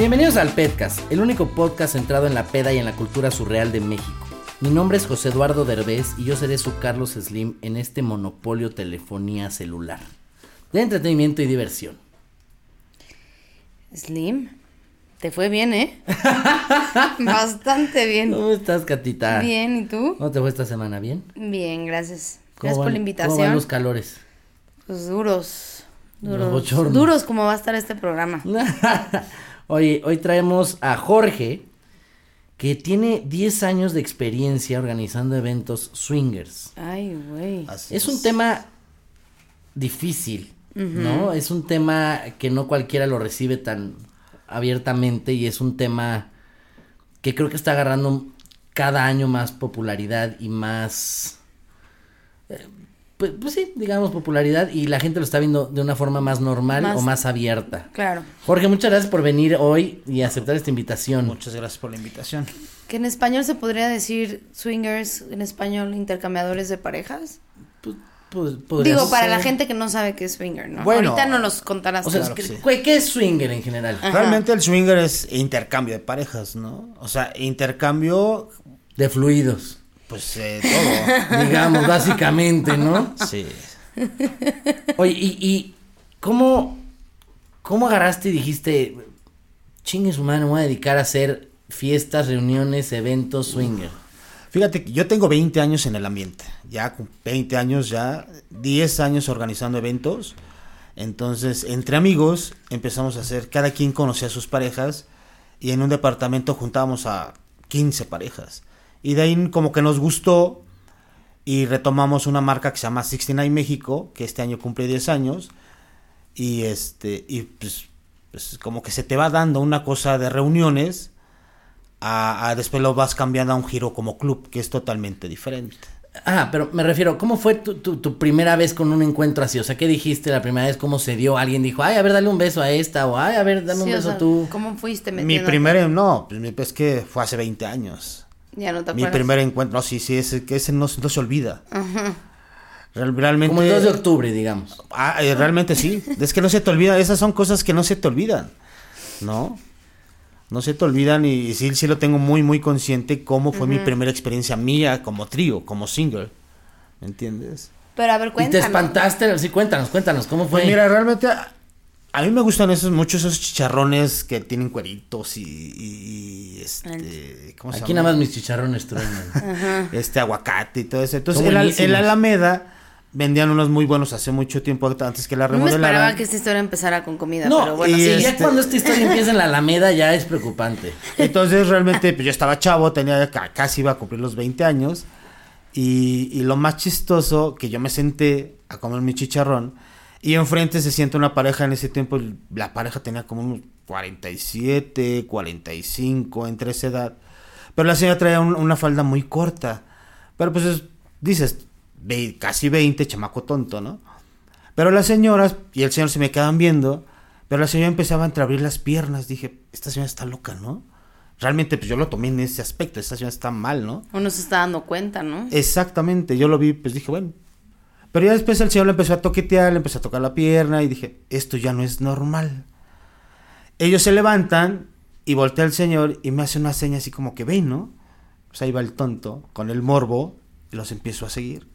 Bienvenidos al Pedcast, el único podcast centrado en la peda y en la cultura surreal de México. Mi nombre es José Eduardo Derbez y yo seré su Carlos Slim en este monopolio telefonía celular de entretenimiento y diversión. Slim, te fue bien, ¿eh? Bastante bien. ¿Cómo estás, Catita? Bien, ¿y tú? ¿Cómo te fue esta semana? ¿Bien? Bien, gracias. ¿Cómo Gracias por la invitación. ¿Cómo van los calores? Pues duros. Duros. Duros como va a estar este programa. Oye, hoy traemos a Jorge, que tiene 10 años de experiencia organizando eventos swingers. Ay, güey. Es un tema difícil, ¿no? Es un tema que no cualquiera lo recibe tan abiertamente y es un tema que creo que está agarrando cada año más popularidad y más... Pues, pues sí, digamos popularidad y la gente lo está viendo de una forma más normal Más- o más abierta. Claro. Jorge, muchas gracias por venir hoy y aceptar esta invitación. Muchas gracias por la invitación. Que en español se podría decir swingers, en español intercambiadores de parejas. Pu- pu- podría Digo, para ser. la gente que no sabe qué es swinger, ¿no? Bueno, Ahorita no los contarás. O sea, Claro ¿qué, que sí. güey, ¿qué es swinger en general? Ajá. Realmente el swinger es intercambio de parejas, ¿no? O sea, intercambio, De fluidos, pues eh, todo. digamos, básicamente, ¿no? Sí. Oye, ¿y, y cómo, cómo agarraste y dijiste, chingue su me voy a dedicar a hacer fiestas, reuniones, eventos swinger? Fíjate que yo tengo 20 años en el ambiente. Ya con 20 años, ya 10 años organizando eventos. Entonces, entre amigos empezamos a hacer, cada quien conocía a sus parejas y en un departamento juntábamos a 15 parejas. Y de ahí como que nos gustó y retomamos una marca que se llama 69 México, que este año cumple 10 años. Y este, y pues, pues como que se te va dando una cosa de reuniones, a, a después lo vas cambiando a un giro como club, que es totalmente diferente. Ah, pero me refiero, ¿cómo fue tu, tu, tu primera vez con un encuentro así? O sea, ¿qué dijiste la primera vez? ¿Cómo se dio? ¿Alguien dijo, ay, a ver, dale un beso a esta? O, ay, a ver, dame un Sí, beso sea, tú. ¿Cómo fuiste Mi primer, no, pues es que fue hace 20 años. Ya no te Mi acuerdas. primer encuentro, no, sí, sí, ese, que ese no, no se olvida. Real- Realmente. Como el 2 de octubre, digamos. Ah, eh, realmente sí. Es que no se te olvida. Esas son cosas que no se te olvidan. ¿No? No se te olvidan y, sí, sí lo tengo muy, muy consciente cómo fue mi primera experiencia mía como trío, como single. ¿Me entiendes? Pero a ver, Y te cuéntanos. espantaste, sí, cuéntanos, cuéntanos, ¿cómo fue? Pues mira, realmente a, mí me gustan esos muchos esos chicharrones que tienen cueritos y, y- y, este, ¿cómo se Aquí llama? nada más mis chicharrones truenan. este aguacate y todo eso. Entonces, en en la Alameda vendían unos muy buenos hace mucho tiempo antes que la No me remodelaran. esperaba que esta historia empezara con comida, No, pero bueno, y sí. Y ya este- cuando esta historia empieza en la Alameda ya es preocupante. Entonces realmente pues yo estaba chavo, tenía ca- casi iba a cumplir los 20 años y, y lo más chistoso que yo me senté a comer mi chicharrón y enfrente se sienta una pareja en ese tiempo, la pareja tenía como unos 47, 45 entre esa edad, pero la señora traía un- una falda muy corta, pero pues es- dices, ve- casi 20, chamaco tonto, ¿no? Pero las señoras y el señor se me quedaban viendo, pero la señora empezaba a entreabrir las piernas. Dije, esta señora está loca, ¿no? Realmente, pues yo lo tomé en ese aspecto, esta señora está mal, ¿no? Uno se está dando cuenta, ¿no? Exactamente, yo lo vi, pues dije, bueno. Pero ya después el señor le empezó a toquetear, le empezó a tocar la pierna y dije, esto ya no es normal. Ellos se levantan y voltea el señor y me hace una seña así como que ven, ¿no? Pues ahí va el tonto con el morbo y los empiezo a seguir.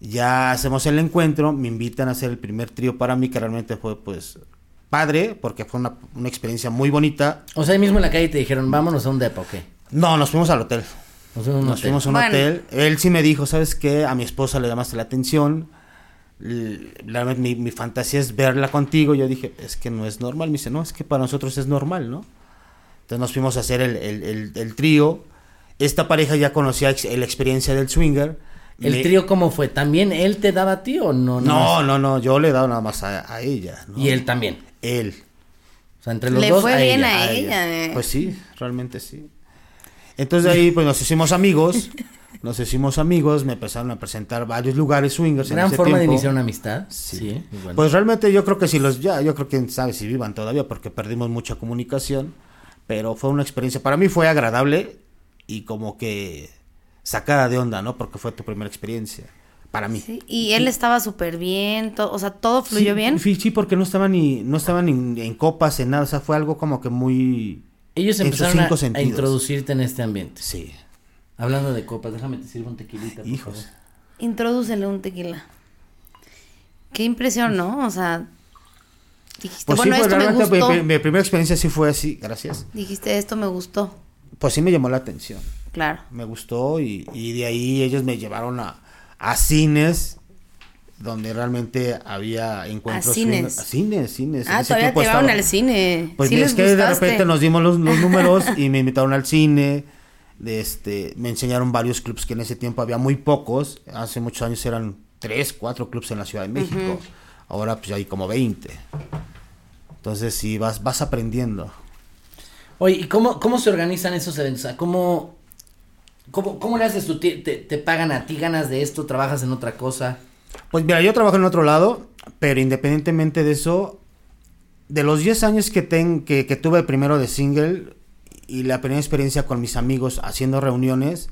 Ya hacemos el encuentro, me invitan a hacer el primer trío para mí, que realmente fue pues padre, porque fue una, una experiencia muy bonita. O sea, ahí mismo en la calle te dijeron, vámonos a un depa, ¿o qué? No, nos fuimos al hotel. Nos fuimos a un Nos hotel. fuimos a un Bueno. hotel. Él sí me dijo, ¿sabes qué? A mi esposa le llamaste la atención. La- mi, mi fantasía es verla contigo. Yo dije, es que no es normal. Me dice, no, es que para nosotros es normal, ¿no? Entonces nos fuimos a hacer el, el- el- el trío. Esta pareja ya conocía ex- la experiencia del swinger. ¿El Me- trío cómo fue? ¿También él te daba a ti o no? No, no, no, yo le he dado nada más a, a ella. ¿no? Y él también. Él. O sea, entre los Le dos fue a bien ella. a a ella, eh. Pues sí, realmente sí. Entonces de ahí pues nos hicimos amigos. Nos hicimos amigos, me empezaron a presentar varios lugares swingers. en Gran ese forma de tiempo. iniciar una amistad. Sí. Igual. Pues realmente yo creo que si los ya, yo creo que sabe si vivan todavía porque perdimos mucha comunicación, pero fue una experiencia, para mí fue agradable y como que sacada de onda, ¿no? Porque fue tu primera experiencia. para mí. Sí, y él estaba súper bien, o sea, todo fluyó sí, bien. Sí, sí, porque no estaban ni, no estaban en, en copas, en nada, o sea, fue algo como que muy... Ellos empezaron a, introducirte en este ambiente. Sí. Hablando de copas, déjame te sirvo un tequilita. por Hijos. favor. Introdúcele un tequila. Qué impresión, ¿no? O sea, dijiste, Pues bueno, sí, pues esto me realmente gustó. mi, mi- mi primera experiencia sí fue así, gracias. Dijiste, esto me gustó. Pues sí me llamó la atención. Claro. me gustó y, y de ahí ellos me llevaron a, a cines donde realmente había encuentros. ¿A cines? A cines, cines. Ah, todavía te llevaron al cine. Pues sí es que de repente nos dimos los, los números y me invitaron al cine. De este, me enseñaron varios clubs que en ese tiempo había muy pocos. Hace muchos años eran tres, cuatro clubs en la Ciudad de México. Ahora pues ya hay como 20. Entonces sí, vas, vas aprendiendo. Oye, ¿y cómo, cómo se organizan esos eventos? O sea, ¿cómo, cómo, cómo le haces tú? ¿Te, te, te pagan a ti? ¿Ganas de esto? ¿Trabajas en otra cosa? Pues mira, yo trabajo en otro lado, pero independientemente de eso, de los 10 años que, ten, que, que tuve primero de single y la primera experiencia con mis amigos haciendo reuniones,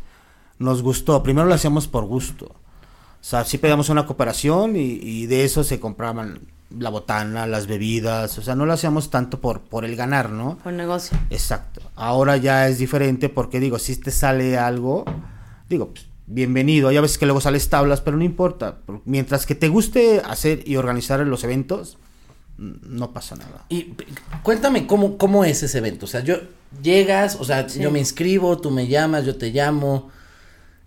nos gustó. Primero lo hacíamos por gusto. O sea, sí pedíamos una cooperación y, y de eso se compraban la botana, las bebidas. O sea, no lo hacíamos tanto por, por el ganar, ¿no? Por negocio. Exacto. Ahora ya es diferente porque digo, si te sale algo, digo, pues, bienvenido. Ya ves que luego sales tablas, pero no importa. por- Mientras que te guste hacer y organizar los eventos, no pasa nada. Y cuéntame cómo, cómo es ese evento. O sea, yo llegas, o sea, yo me inscribo, tú me llamas, yo te llamo,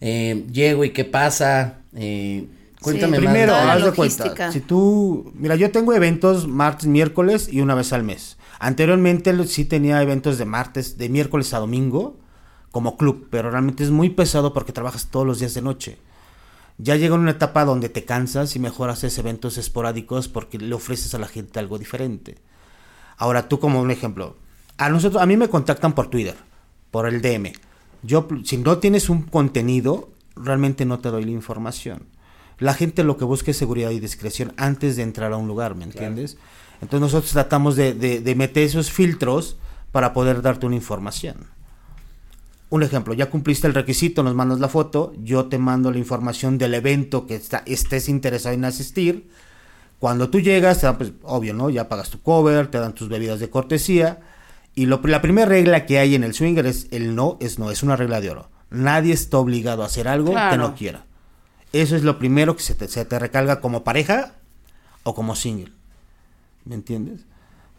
eh, llego y qué pasa. Eh, cuéntame más. Primero, toda la haz de cuenta. Si tú, mira, yo tengo eventos martes, miércoles y una vez al mes. Anteriormente lo- sí tenía eventos de martes, de miércoles a domingo como club, pero realmente es muy pesado porque trabajas todos los días de noche. Ya llega una etapa donde te cansas y mejor haces eventos esporádicos porque le ofreces a la gente algo diferente. Ahora tú como un ejemplo, a nosotros a mí me contactan por Twitter, por el DM. Yo si no tienes un contenido, realmente no te doy la información. La gente lo que busca es seguridad y discreción antes de entrar a un lugar, ¿me entiendes? Entonces nosotros tratamos de, de- de meter esos filtros para poder darte una información. Un ejemplo, ya cumpliste el requisito, nos mandas la foto, yo te mando la información del evento que está- estés interesado en asistir. Cuando tú llegas, te dan, pues, obvio, ¿no? Ya pagas tu cover, te dan tus bebidas de cortesía. Y lo, la primera regla que hay en el swinger es el no es no, es una regla de oro. Nadie está obligado a hacer algo que no quiera. Eso es lo primero que se te, se te recalga como pareja o como single. ¿Me entiendes?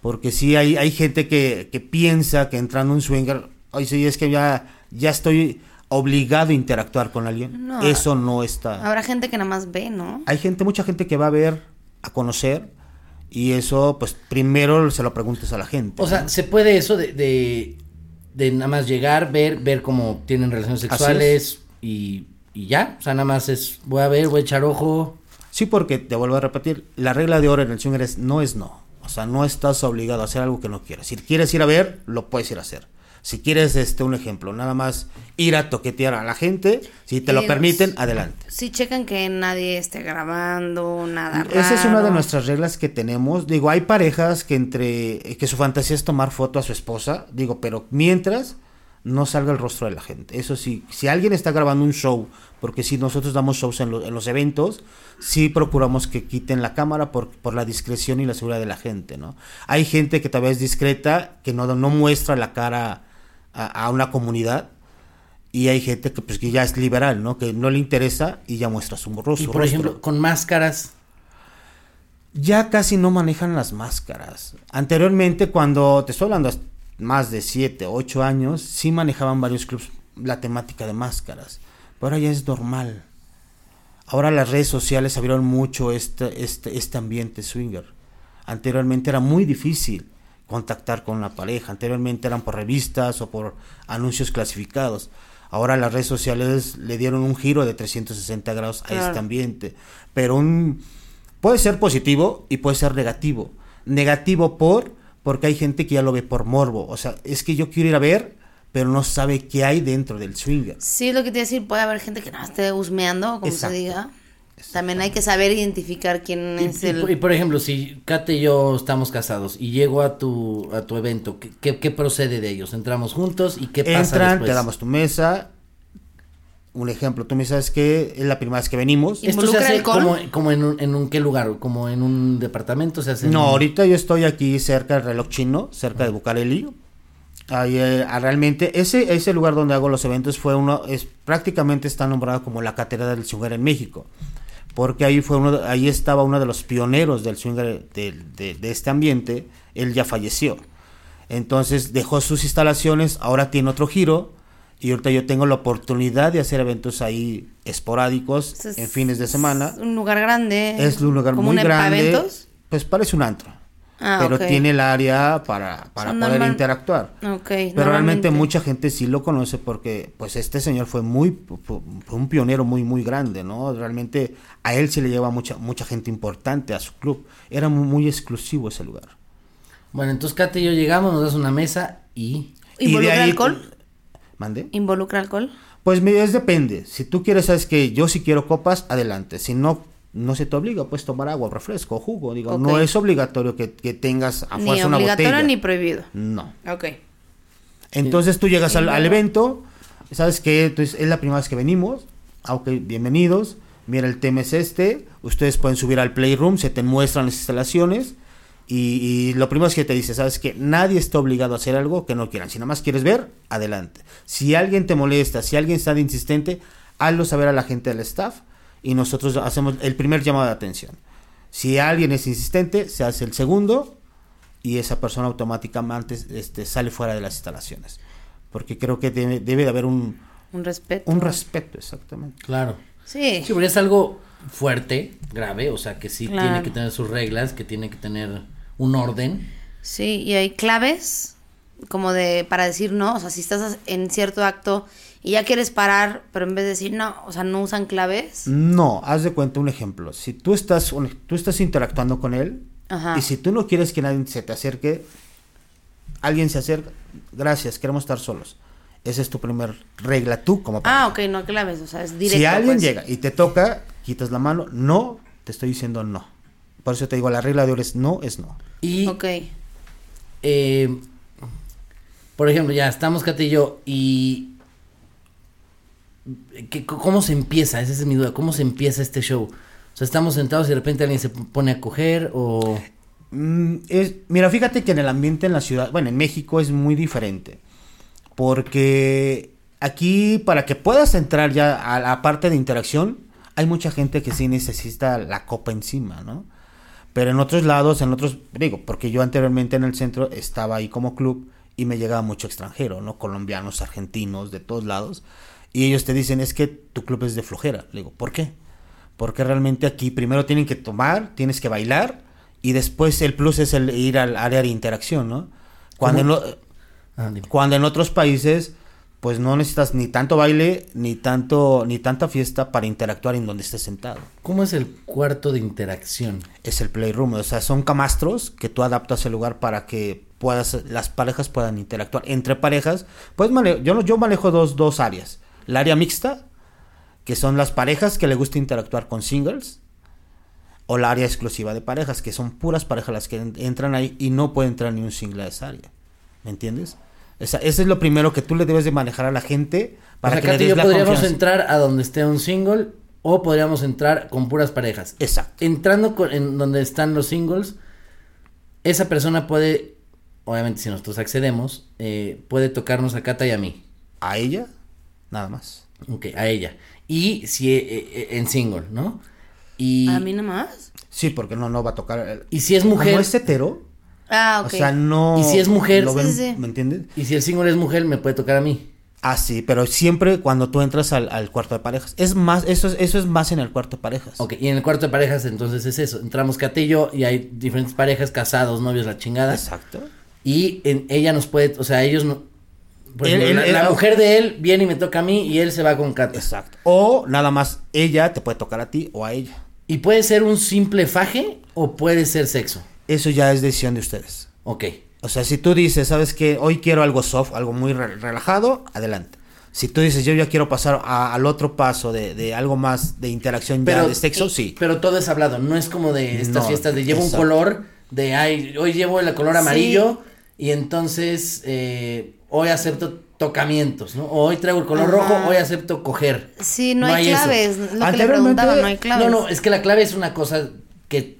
Porque sí hay, hay gente que, que piensa que entrando un swinger, ay, sí, es que ya, ya estoy obligado a interactuar con alguien. No. Eso no está. Habrá gente que nada más ve, ¿no? Hay gente, mucha gente que va a ver, a conocer, y eso, pues primero se lo preguntes a la gente. O sea. ¿se puede eso de, de, de nada más llegar, ver, ver cómo tienen relaciones sexuales y, y ya? O sea, nada más es, voy a ver, voy a echar ojo. Sí, porque te vuelvo a repetir, la regla de oro en el swinger es no es no. O sea, no estás obligado a hacer algo que no quieras. Si quieres ir a ver, lo puedes ir a hacer. Si quieres, este, un ejemplo, nada más ir a toquetear a la gente, si te lo permiten, adelante. Sí, checan que nadie esté grabando, nada raro. Esa es una de nuestras reglas que tenemos. Digo, hay parejas que entre que su fantasía es tomar foto a su esposa, digo, pero mientras no salga el rostro de la gente. Eso sí, si alguien está grabando un show, porque si nosotros damos shows en, lo- en los eventos, sí procuramos que quiten la cámara por, por la discreción y la seguridad de la gente, ¿no? Hay gente que tal vez es discreta, que no, no muestra la cara a, a una comunidad. Y hay gente que pues que ya es liberal, ¿no? Que no le interesa y ya muestra su rostro. Y por ejemplo, con máscaras. ya casi no manejan las máscaras. Anteriormente, cuando te estoy hablando más de 7, 8 años, sí manejaban varios clubs la temática de máscaras. Pero ahora ya es normal. Ahora las redes sociales abrieron mucho este, este, este ambiente swinger. Anteriormente era muy difícil contactar con la pareja. Anteriormente eran por revistas o por anuncios clasificados. Ahora las redes sociales le dieron un giro de 360 grados a Claro. este ambiente. Pero un, puede ser positivo y puede ser negativo. Negativo por, porque hay gente que ya lo ve por morbo. O sea, es que yo quiero ir a ver, pero no sabe qué hay dentro del swinger. Sí, lo que te iba a decir, puede haber gente que no esté husmeando, como Exacto. se diga. También hay que saber identificar quién Y, es y- el... y, por ejemplo, si Kate y yo estamos casados y llego a tu, a tu evento, ¿qué, qué, qué procede de ellos? ¿Entramos juntos y qué pasa Entran, después? te damos tu mesa, un ejemplo, tú me sabes que es la primera vez que venimos. ¿Y Esto se ¿Involucra hace como, como en, un, en un qué lugar, como en un departamento se hace. No, ahorita yo estoy aquí cerca del reloj chino, cerca de Bucareli. Ahí, eh, ah, realmente, ese, ese lugar donde hago los eventos fue uno, es prácticamente está nombrado como la catedral del swinger en México. Porque ahí fue uno, de- ahí estaba uno de los pioneros del swinger de, de- de este ambiente. Él ya falleció. Entonces dejó sus instalaciones, ahora tiene otro giro. Y ahorita yo tengo la oportunidad de hacer eventos ahí esporádicos en fines de semana. Es un lugar grande. Es un lugar como muy un grande. eventos? Pues parece un antro. Ah, pero tiene el área para, para poder normal- interactuar. Pero realmente mucha gente sí lo conoce porque pues este señor fue muy fue un pionero muy muy grande, ¿no? Realmente a él se le lleva mucha mucha gente importante a su club. Era muy, muy exclusivo ese lugar. Bueno, entonces Kate y yo llegamos, nos das una mesa y. Y de ¿Involucra ahí- alcohol? ¿Mande? ¿Involucra alcohol? Pues es depende. Si tú quieres, sabes que yo si quiero copas, adelante. Si no, no se te obliga, pues tomar agua, refresco, jugo. Digo, no es obligatorio que, que tengas a Ni fuerza una obligatorio botella. ni prohibido. No. Ok. Entonces tú llegas al, evento, sabes que Entonces, es la primera vez que venimos, ah, ok, bienvenidos, mira el tema es este, ustedes pueden subir al Playroom, se te muestran las instalaciones y, y lo primero es que te dice, sabes que nadie está obligado a hacer algo que no quieran, si nada más quieres ver, adelante. Si alguien te molesta, si alguien está de insistente, hazlo saber a la gente del staff y nosotros hacemos el primer llamado de atención. Si alguien es insistente, se hace el segundo y esa persona automáticamente este, sale fuera de las instalaciones. Porque creo que debe, debe de haber un, Un respeto. un respeto, exactamente. Claro. Sí. Sí, porque es algo fuerte, grave, o sea que sí Claro. tiene que tener sus reglas, que tiene que tener un orden. Sí, y hay claves como de para decir no, o sea, si estás en cierto acto y ya quieres parar, pero en vez de decir no, o sea, no usan claves. No, haz de cuenta un ejemplo. Si tú estás, un- tú estás interactuando con él Ajá. y si tú no quieres que nadie se te acerque, alguien se acerca, gracias, queremos estar solos. Esa es tu primer regla tú como Ah, pareja. ok, no claves, o sea, es directo. Si alguien pues. llega y te toca, quitas la mano, no, te estoy diciendo no. Por eso te digo, la regla de oro es no, es no. Y, Ok. eh, por ejemplo, ya estamos Kate y yo y... ¿qué- ¿Cómo se empieza? Esa es mi duda. ¿Cómo se empieza este show? O sea, estamos sentados y de repente alguien se pone a coger o... Mm, es, mira, fíjate que en el ambiente en la ciudad, bueno, en México es muy diferente. Porque aquí, para que puedas entrar ya a la parte de interacción, hay mucha gente que sí necesita la copa encima, ¿no? Pero en otros lados, en otros, digo, porque yo anteriormente en el centro estaba ahí como club y me llegaba mucho extranjero, ¿no? Colombianos, argentinos, de todos lados. Y ellos te dicen, es que tu club es de flojera. Le digo, ¿por qué? Porque realmente aquí primero tienen que tomar, tienes que bailar y después el plus es el ir al área de interacción, ¿no? Cuando en, lo- Ah, cuando en otros países pues no necesitas ni tanto baile ni tanto ni tanta fiesta para interactuar en donde estés sentado. ¿Cómo es el cuarto de interacción? Es el playroom, o sea, son camastros que tú adaptas el lugar para que puedas las parejas puedan interactuar entre parejas. Pues yo yo manejo dos dos áreas. La área mixta, que son las parejas que le gusta interactuar con singles o la área exclusiva de parejas, que son puras parejas las que en- entran ahí y no puede entrar ni un single a esa área. ¿Me entiendes? Esa, ese es lo primero que tú le debes de manejar a la gente para o sea, que le des yo la podríamos confianza. entrar a donde esté un single o podríamos entrar con puras parejas. Exacto. Entrando con- en donde están los singles, esa persona puede, obviamente si nosotros accedemos, eh, puede tocarnos a Kata y a mí. A ella, nada más. Ok, a ella. Y si eh, eh, en single, ¿no? Y, ¿A mí nomás? Sí, porque no, no va a tocar. y si es mujer, Como es hetero, Ah, ok. o sea, no. ¿Y si es mujer? lo Sí, ven- sí, sí. ¿Me entiendes? y si el single es mujer, me puede tocar a mí. Ah, sí, pero siempre cuando tú entras al, al cuarto de parejas. Es más, eso es, eso es más en el cuarto de parejas. Ok, y en el cuarto de parejas entonces es eso. Entramos Kate y yo y hay diferentes parejas, casados, novios, la chingada. Exacto. Y en, ella nos puede, o sea, ellos no... Él- él- la, mujer de él viene y me toca a mí y él se va con Kata. Exacto. O nada más ella te puede tocar a ti o a ella. ¿Y puede ser un simple faje o puede ser sexo? Eso ya es decisión de ustedes. Ok. O sea, si tú dices, sabes que hoy quiero algo soft, algo muy re- relajado, adelante. Si tú dices, yo ya quiero pasar a- al otro paso de, de algo más de interacción ya de sexo, y- sí. Pero todo es hablado, no es como de estas No, fiestas de llevo exacto. un color, de ay, hoy llevo el color amarillo y entonces eh, hoy acepto tocamientos, ¿no? Hoy traigo el color Ajá. rojo, hoy acepto coger. Sí, no, hay eso. claves. Lo que le Anteriormente- preguntaba, no hay claves. No, no, es que la clave es una cosa que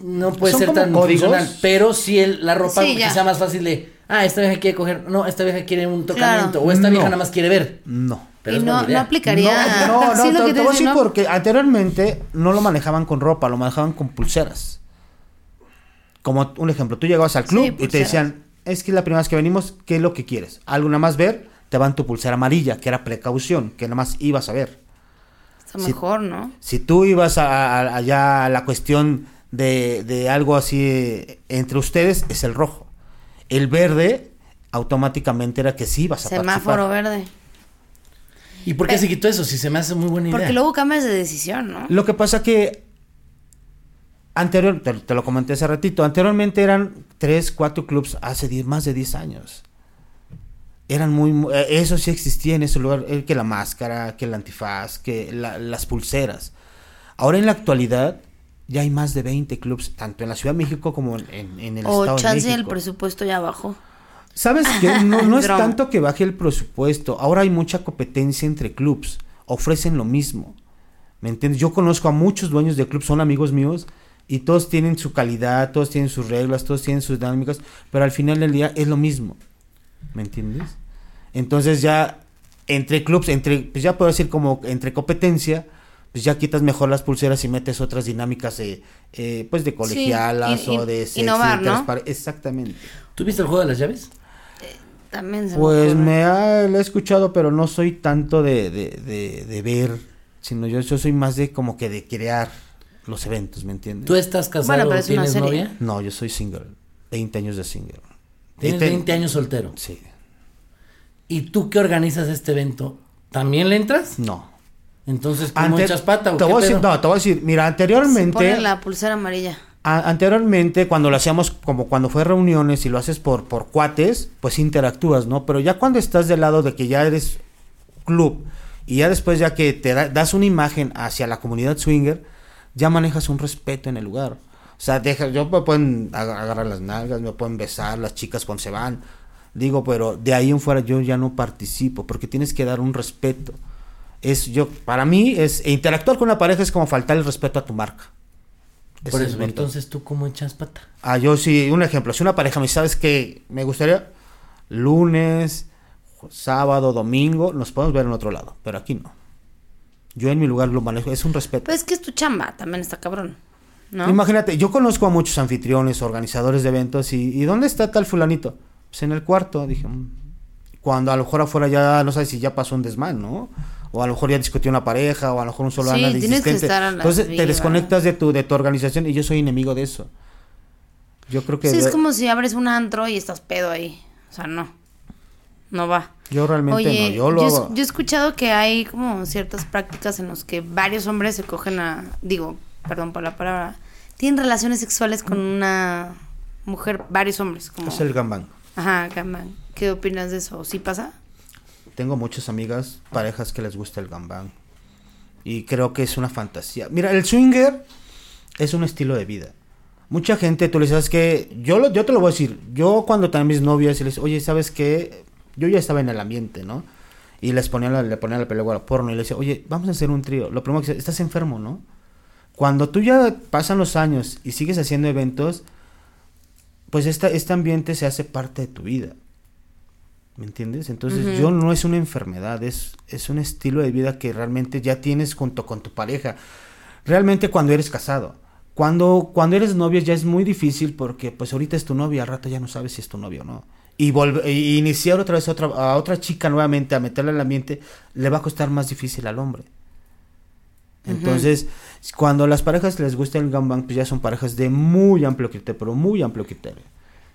no puede ser tan códigos. funcional, pero sí el, la ropa Sí, sea más fácil de, ah, esta vieja quiere coger, no, esta vieja quiere un tocamiento, Claro. o esta vieja No. nada más quiere ver. No. Pero y no, no aplicaría. No, no, Sí, lo te, te te voy a decir ¿no? porque anteriormente no lo manejaban con ropa, lo manejaban con pulseras. Como un ejemplo, tú llegabas al club Sí, y te decían, es que la primera vez que venimos, ¿qué es lo que quieres? Algo nada más ver, te van tu pulsera amarilla, que era precaución, que nada más ibas a ver. Está mejor, ¿no? Si tú ibas a, a- allá a la cuestión de, de algo así eh, entre ustedes, es el rojo. El verde automáticamente era que sí ibas a Semáforo participar. verde. ¿Y por qué se quitó eso? Si se me hace muy buena idea. Porque luego cambias de decisión, ¿no? Lo que pasa que anterior, te, te lo comenté hace ratito, anteriormente eran tres, cuatro clubs hace 10 más de 10 años. Eran muy, mu- eh, eso sí existía en ese lugar, eh, que la máscara, que el antifaz, que la- las pulseras. Ahora en la actualidad ya hay más de 20 clubs, tanto en la Ciudad de México como en, en- el O Estado de chance el México. presupuesto ya bajó. ¿Sabes qué? No, no es tanto que baje el presupuesto. Ahora hay mucha competencia entre clubs. Ofrecen lo mismo. ¿Me entiendes? Yo conozco a muchos dueños de clubs, son amigos míos, y todos tienen su calidad, todos tienen sus reglas, todos tienen sus dinámicas, pero al final del día es lo mismo. ¿Me entiendes? Entonces ya entre clubs, entre, pues ya puedo decir como entre competencia, pues ya quitas mejor las pulseras y metes otras dinámicas de, eh, pues de colegialas y- o de sexy, innovar, ¿no? Exactamente. ¿Tú viste el juego de las llaves? También se Pues me ha, lo he escuchado, pero no soy tanto de, de, de, de ver, sino yo, yo soy más de como que de crear los eventos, ¿me entiendes? ¿Tú estás casado Bueno, pero es tienes serie. novia? No, yo soy single, 20 años de single. Tienes Veinte- 20 años soltero. Sí, ¿Y tú que organizas este evento? ¿También le entras? no. Entonces, ¿cómo Ante- echas pata o te qué voy decir, no, te voy a decir, mira, Se anteriormente, pone la pulsera amarilla. a- anteriormente cuando lo hacíamos como cuando fue reuniones y lo haces por, por cuates, pues interactúas, ¿no? Pero ya cuando estás del lado de que ya eres club y ya después ya que te da- das una imagen hacia la comunidad swinger, ya manejas un respeto en el lugar. O sea, deja, yo me pueden ag- agarrar las nalgas, me pueden besar las chicas cuando se van. Digo, pero de ahí en fuera yo ya no participo porque tienes que dar un respeto. Es yo para mí es e interactuar con una pareja es como faltar el respeto a tu marca. Por Eso es eso, verdad. entonces, ¿tú cómo echas pata? Ah, yo sí, un ejemplo, si una pareja me dice, ¿sabes qué? Me gustaría lunes, sábado, domingo, nos podemos ver en otro lado, pero aquí no. Yo en mi lugar lo manejo, es un respeto. Pues es que es tu chamba, también está cabrón. ¿No? Imagínate, yo conozco a muchos anfitriones, organizadores de eventos, y, ¿y dónde está tal fulanito? Pues en el cuarto, dije, "Mm". cuando a lo mejor afuera ya, no sabes si ya pasó un desmán, ¿no? O a lo mejor ya discutió una pareja, o a lo mejor un solo Sí, anda de tienes que estar a las Entonces te desconectas de tu, de tu organización, y yo soy enemigo de eso. Yo creo que... Sí, es como si abres un antro y estás pedo ahí. O sea, no. No va. Yo realmente Oye, no, yo lo he- hago. yo he escuchado que hay como ciertas prácticas en los que varios hombres se cogen a, digo, perdón por la palabra, tienen relaciones sexuales con una mujer, varios hombres, como, Es el gambang. ajá, gambán. ¿Qué opinas de eso? ¿Sí pasa? Tengo muchas amigas, parejas que les gusta el gambang. Y creo que es una fantasía. Mira, el swinger es un estilo de vida. Mucha gente, tú le sabes que yo, lo- yo te lo voy a decir. Yo cuando también mis novias y les, oye, ¿sabes qué? Yo ya estaba en el ambiente, ¿no? Y les ponía la, le ponía la película porno y les decía, oye, vamos a hacer un trío. Lo primero que dice, estás enfermo, ¿no? Cuando tú ya pasan los años y sigues haciendo eventos, pues esta, este ambiente se hace parte de tu vida. ¿Me entiendes? Entonces, yo no es una enfermedad, es, es un estilo de vida que realmente ya tienes junto con tu pareja. Realmente cuando eres casado. Cuando, cuando eres novio ya es muy difícil porque pues ahorita es tu novia, al rato ya no sabes si es tu novio o no. Y, volver, y iniciar otra vez otra, a otra chica nuevamente a meterla al ambiente le va a costar más difícil al hombre. Entonces, cuando a las parejas les gusta el gangbang, pues ya son parejas de muy amplio criterio, pero muy amplio criterio.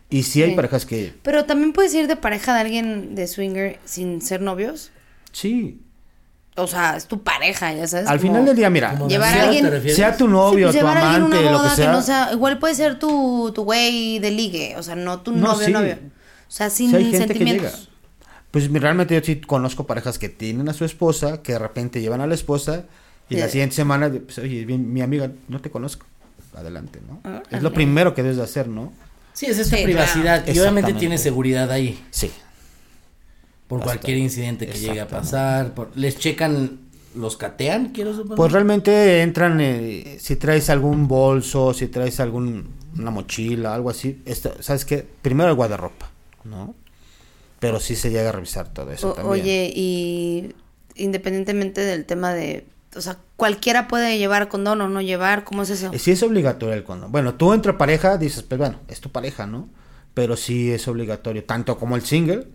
Y sí hay Sí. parejas que, Pero también puedes ir de pareja de alguien de swinger sin ser novios. sí, O sea, es tu pareja, ya sabes. al como- final del día, mira, Llevar a alguien- sea tu Sí, novio, pues tu llevar a alguien a amante, una lo que sea. no sea, igual puede ser tu, tu güey de ligue, o sea, no tu No, novio, sí. novio. O sea, sin Sí hay gente que sentimientos. llega. Pues realmente yo sí conozco parejas que tienen a su esposa, que de repente llevan a la esposa y la siguiente semana, pues, oye, mi amiga, no te conozco. Adelante, ¿no? Ah, es lo primero que debes de hacer, ¿no? Sí, es esta Sí, privacidad. claro. Y obviamente Exactamente. tiene seguridad ahí. Sí. Por cualquier incidente que llegue a pasar. por- ¿Les checan, los catean, quiero suponer? Pues realmente entran, eh, si traes algún bolso, si traes algún, una mochila, algo así, esto- ¿sabes qué? Primero el guardarropa, ¿no? Pero sí se llega a revisar todo eso O- también. oye, y independientemente del tema de, o sea, cualquiera puede llevar condón o no llevar, ¿cómo es eso? Eh, Sí es obligatorio el condón. Bueno, tú entre pareja dices, pues bueno, es tu pareja, ¿no? Pero sí es obligatorio, tanto como el single,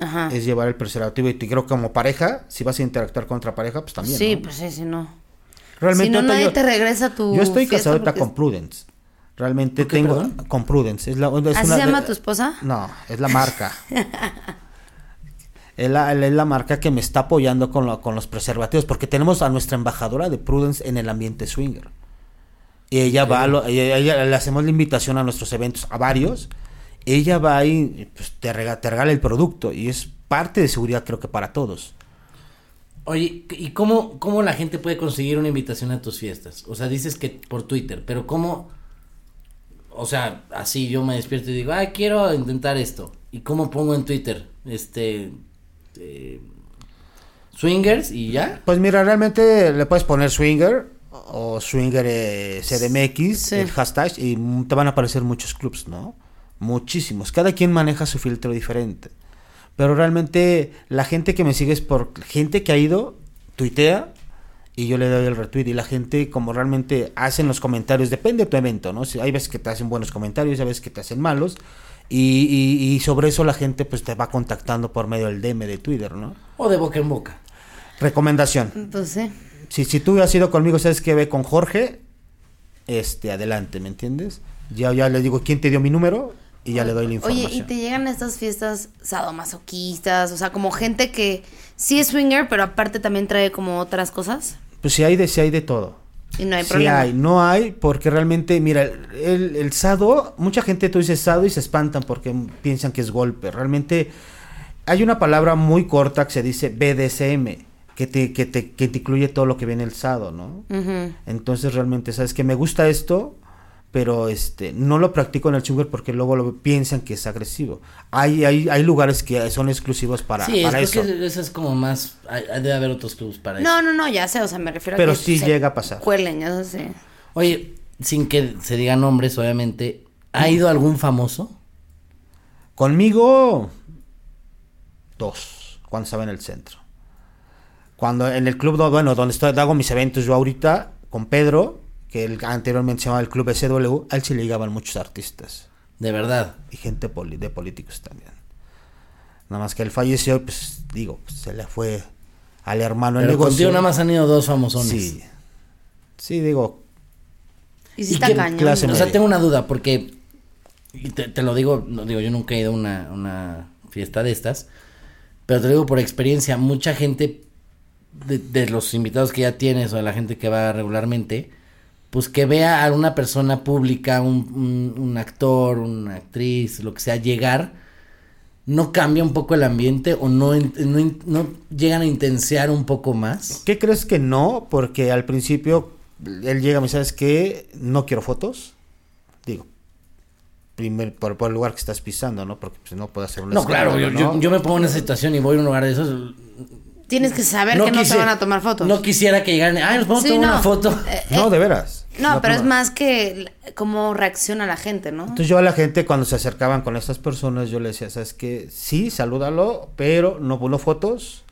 Ajá. es llevar el preservativo. Y te creo que como pareja, si vas a interactuar con otra pareja, pues también. sí, ¿no? pues sí, si no. Realmente si no, nadie yo, te regresa tu yo estoy casado porque con Prudence. Realmente ¿Por qué, tengo perdón? con Prudence. Es la, es ¿Así una se de- llama tu esposa? No, es la marca. es, la, es la marca que me está apoyando con, lo- con los preservativos, porque tenemos a nuestra embajadora de Prudence en el ambiente swinger. Y ella va, a lo- ella, ella- le hacemos la invitación a nuestros eventos, a varios. Ella va y pues, te, rega- te regala el producto y es parte de seguridad creo que para todos. Oye, ¿y cómo, cómo la gente puede conseguir una invitación a tus fiestas? O sea, dices que por Twitter, pero ¿cómo? O sea, así yo me despierto y digo, ay, quiero intentar esto. ¿Y cómo pongo en Twitter? Este... eh, swingers y ya. Pues mira, realmente le puedes poner swinger o swinger eh, CDMX, Sí. el hashtag, y te van a aparecer muchos clubs, ¿no? Muchísimos. Cada quien maneja su filtro diferente. Pero realmente la gente que me sigue es por gente que ha ido, tuitea, y yo le doy el retweet. Y la gente, como realmente hacen los comentarios, depende de tu evento, ¿no? Si hay veces que te hacen buenos comentarios, hay veces que te hacen malos. Y, y- y sobre eso la gente pues te va contactando por medio del DM de Twitter, ¿no? O de boca en boca. Recomendación. Pues sí. Si, si tú has ido conmigo, sabes que ve con Jorge, este, adelante, ¿me entiendes? Ya, ya le digo quién te dio mi número y ya le doy la información. Oye, y te llegan estas fiestas sadomasoquistas, o sea, como gente que sí es swinger, pero aparte también trae como otras cosas. Pues si hay de, si hay de todo. Y no hay Sí problema. hay, no hay, porque realmente, mira, el, el sado, mucha gente tú dices sado y se espantan porque piensan que es golpe. Realmente hay una palabra muy corta que se dice BDSM, que te, que te, que te incluye todo lo que viene el sado, ¿no? Entonces realmente, ¿sabes que Me gusta esto, pero este no lo practico en el sugar porque luego lo piensan que es agresivo. Hay, hay, hay lugares que son exclusivos para, sí, para es eso. que eso es como más... hay- hay- Debe haber otros clubs para eso. No, no, no, ya sé, o sea, me refiero Pero a que sí se llega a pasar. Cuelen, ya sé. Oye, sin que se digan nombres, obviamente, ¿ha ido algún famoso? Conmigo, dos, cuando estaba en el centro. Cuando en el club, bueno, donde estoy, hago mis eventos yo ahorita, con Pedro, que él anteriormente se llamaba el club SW, a él sí le llegaban muchos artistas. De verdad. y gente poli- de políticos también. Nada más que él falleció, pues digo, pues, se le fue al hermano el Pero negocio. contigo nada más han ido dos famosones. Sí. Sí, digo, Y si ¿Y está cañón. O sea, media. tengo una duda, porque y te, te lo digo, no digo, yo nunca he ido a una, una fiesta de estas, pero te lo digo por experiencia, mucha gente de, de los invitados que ya tienes o de la gente que va regularmente, pues que vea a una persona pública, un, un- un actor, una actriz, lo que sea, llegar, ¿no cambia un poco el ambiente o no, llegan a intensear un poco más? ¿qué crees que no? Porque al principio él llega y me dice, ¿sabes qué? No quiero fotos. Digo, primer, por, por el lugar que estás pisando, ¿no? Porque pues, no puedo hacer un No, claro, yo, me pongo en esa situación y voy a un lugar de esos, Tienes que saber que no te van a tomar fotos. No quisiera que llegaran. Ay, nos podemos Sí, tomar no. una foto. Eh, No, de veras. No, pero es más que cómo reacciona la gente, ¿no? Entonces yo a la gente cuando se acercaban con estas personas yo le decía, ¿sabes qué? Sí, salúdalo, pero no no fotos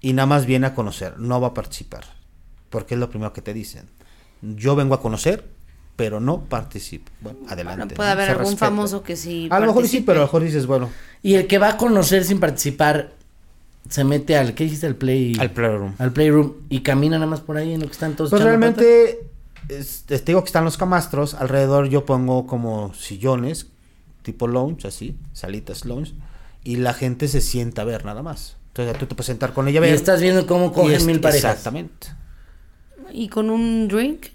y nada más viene a conocer, no va a participar. Porque es lo primero que te dicen. Yo vengo a conocer, pero no participo. Bueno, adelante. Bueno, puede ¿no? haber Se algún respeta. famoso que sí. A lo mejor sí, pero a lo mejor dices, bueno, Y el que va a conocer sin participar se mete al. ¿Qué dijiste? Al play. al playroom. al playroom y camina nada más por ahí en lo que están todos. Pues realmente, es- te digo que están los camastros, alrededor yo pongo como sillones, tipo lounge, así, salitas lounge, y la gente se sienta a ver nada más. Entonces tú te puedes sentar con ella a ver. Y estás viendo cómo cogen es- mil parejas. Exactamente. ¿Y con un drink?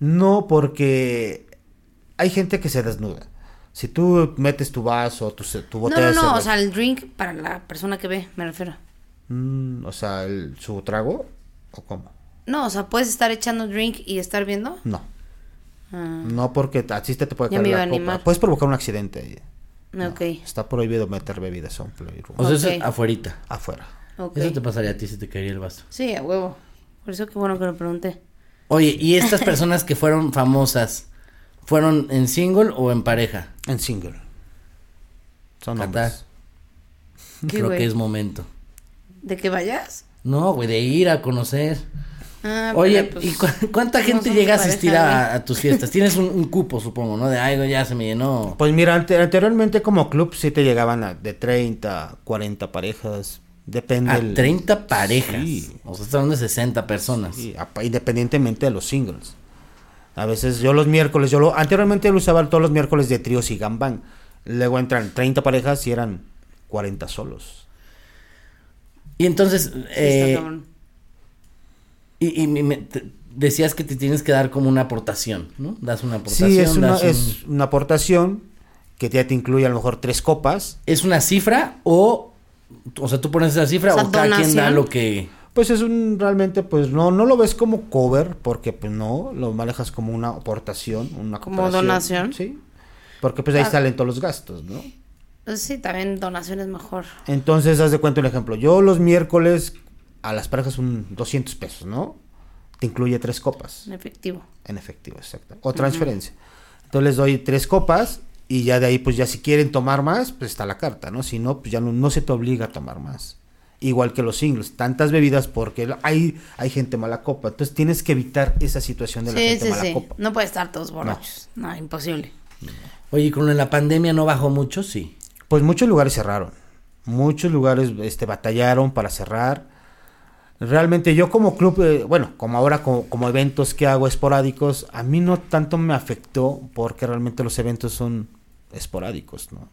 No, porque hay gente que se desnuda. Si tú metes tu vaso, tu, tu No, botella no, no, cerveza, o sea, el drink para la persona que ve, me refiero. mm, o sea, el- su trago, ¿o cómo? No, o sea, puedes estar echando drink y estar viendo. No, Ah. no porque así te, te puede caer la copa. animar. Puedes provocar un accidente ahí. Ok. Está prohibido meter bebidas a un playroom. O sea, eso es Ok. afuerita. Afuera. Ok. Eso te pasaría a ti si te caería el vaso. Sí, a huevo. Por eso qué bueno que lo pregunté. Oye, ¿y estas personas que fueron famosas, fueron en single o en pareja? En single. Son hombres. ¿Qué, Creo güey? que es momento. ¿De que vayas? No, güey, de ir a conocer. Ah, Oye, pero, pues, ¿y cu- cuánta gente llega a asistir güey. a, a tus fiestas? Tienes un, un cupo, supongo, ¿no? De, güey, ya se me llenó. Pues mira, ante- anteriormente como club sí te llegaban a de 30, 40 parejas. Depende. A el- 30 parejas. Sí. O sea, estás hablando de 60 personas. Sí, independientemente de los singles. A veces yo los miércoles, yo lo, anteriormente lo usaba todos los miércoles de tríos y gambán. Luego entran 30 parejas y eran 40 solos. Y entonces, eh. Y, y me- te- decías que te tienes que dar como una aportación, ¿no? Das una aportación. Sí, es una, das un- es una aportación que ya te incluye a lo mejor tres copas. ¿Es una cifra o, o sea, tú pones esa cifra O cada quien da lo que... Pues es un, realmente, pues no, no lo ves como cover, porque pues no, lo manejas como una aportación, una Como donación. Sí, porque pues ahí Ah. salen todos los gastos, ¿no? Pues sí, también donación es mejor. Entonces, haz de cuenta un ejemplo. Yo los miércoles a las parejas un 200 pesos, ¿no? Te incluye tres copas En efectivo. en efectivo, exacto. O transferencia. Entonces les doy tres copas y ya de ahí, pues ya si quieren tomar más, pues está la carta, ¿no? Si no, pues ya no, no se te obliga a tomar más. Igual que los singles, tantas bebidas porque hay, hay gente mala copa. Entonces tienes que evitar esa situación de la Sí, gente sí, mala sí. copa. No puede estar todos borrachos. No, imposible. Oye, ¿y con la pandemia no bajó mucho? Sí. Pues muchos lugares cerraron. Muchos lugares este, batallaron para cerrar. Realmente yo como club, eh, bueno, como ahora como, como eventos que hago esporádicos, a mí no tanto me afectó porque realmente los eventos son esporádicos, ¿no?